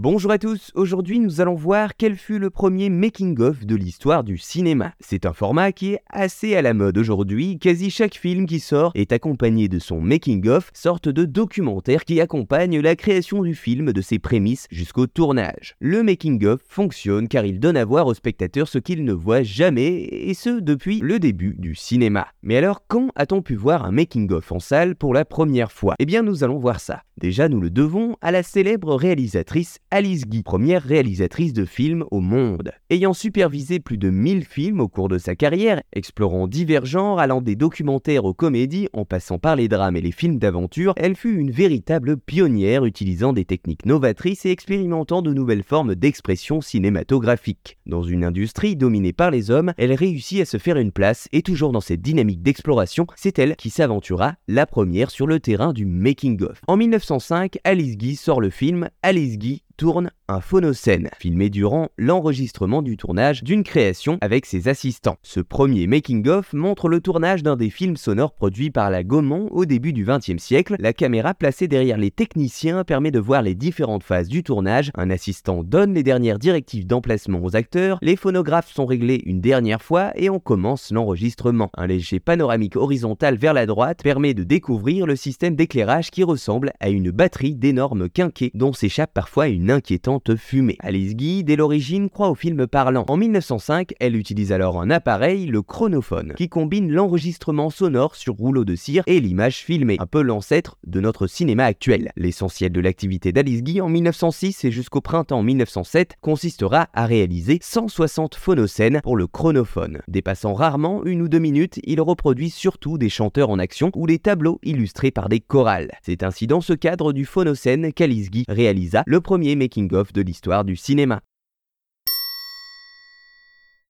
Bonjour à tous, aujourd'hui nous allons voir quel fut le premier making-of de l'histoire du cinéma. C'est un format qui est assez à la mode aujourd'hui, quasi chaque film qui sort est accompagné de son making-of, sorte de documentaire qui accompagne la création du film de ses prémices jusqu'au tournage. Le making-of fonctionne car il donne à voir aux spectateurs ce qu'ils ne voient jamais, et ce depuis le début du cinéma. Mais alors quand a-t-on pu voir un making-of en salle pour la première fois? Eh bien nous allons voir ça. Déjà nous le devons à la célèbre réalisatrice Alice Guy, première réalisatrice de films au monde. Ayant supervisé plus de 1000 films au cours de sa carrière, explorant divers genres allant des documentaires aux comédies en passant par les drames et les films d'aventure, elle fut une véritable pionnière utilisant des techniques novatrices et expérimentant de nouvelles formes d'expression cinématographique. Dans une industrie dominée par les hommes, elle réussit à se faire une place et toujours dans cette dynamique d'exploration, c'est elle qui s'aventura la première sur le terrain du making-of. En 1905, Alice Guy sort le film Alice Guy tourne un phonocène, filmé durant l'enregistrement du tournage d'une création avec ses assistants. Ce premier making-of montre le tournage d'un des films sonores produits par la Gaumont au début du XXe siècle. La caméra placée derrière les techniciens permet de voir les différentes phases du tournage. Un assistant donne les dernières directives d'emplacement aux acteurs, les phonographes sont réglés une dernière fois et on commence l'enregistrement. Un léger panoramique horizontal vers la droite permet de découvrir le système d'éclairage qui ressemble à une batterie d'énormes quinquets dont s'échappe parfois inquiétante fumée. Alice Guy, dès l'origine, croit au film parlant. En 1905, elle utilise alors un appareil, le chronophone, qui combine l'enregistrement sonore sur rouleau de cire et l'image filmée, un peu l'ancêtre de notre cinéma actuel. L'essentiel de l'activité d'Alice Guy en 1906 et jusqu'au printemps 1907 consistera à réaliser 160 phonocènes pour le chronophone. Dépassant rarement une ou deux minutes, il reproduit surtout des chanteurs en action ou des tableaux illustrés par des chorales. C'est ainsi dans ce cadre du phonocène qu'Alice Guy réalisa le premier making-of de l'histoire du cinéma.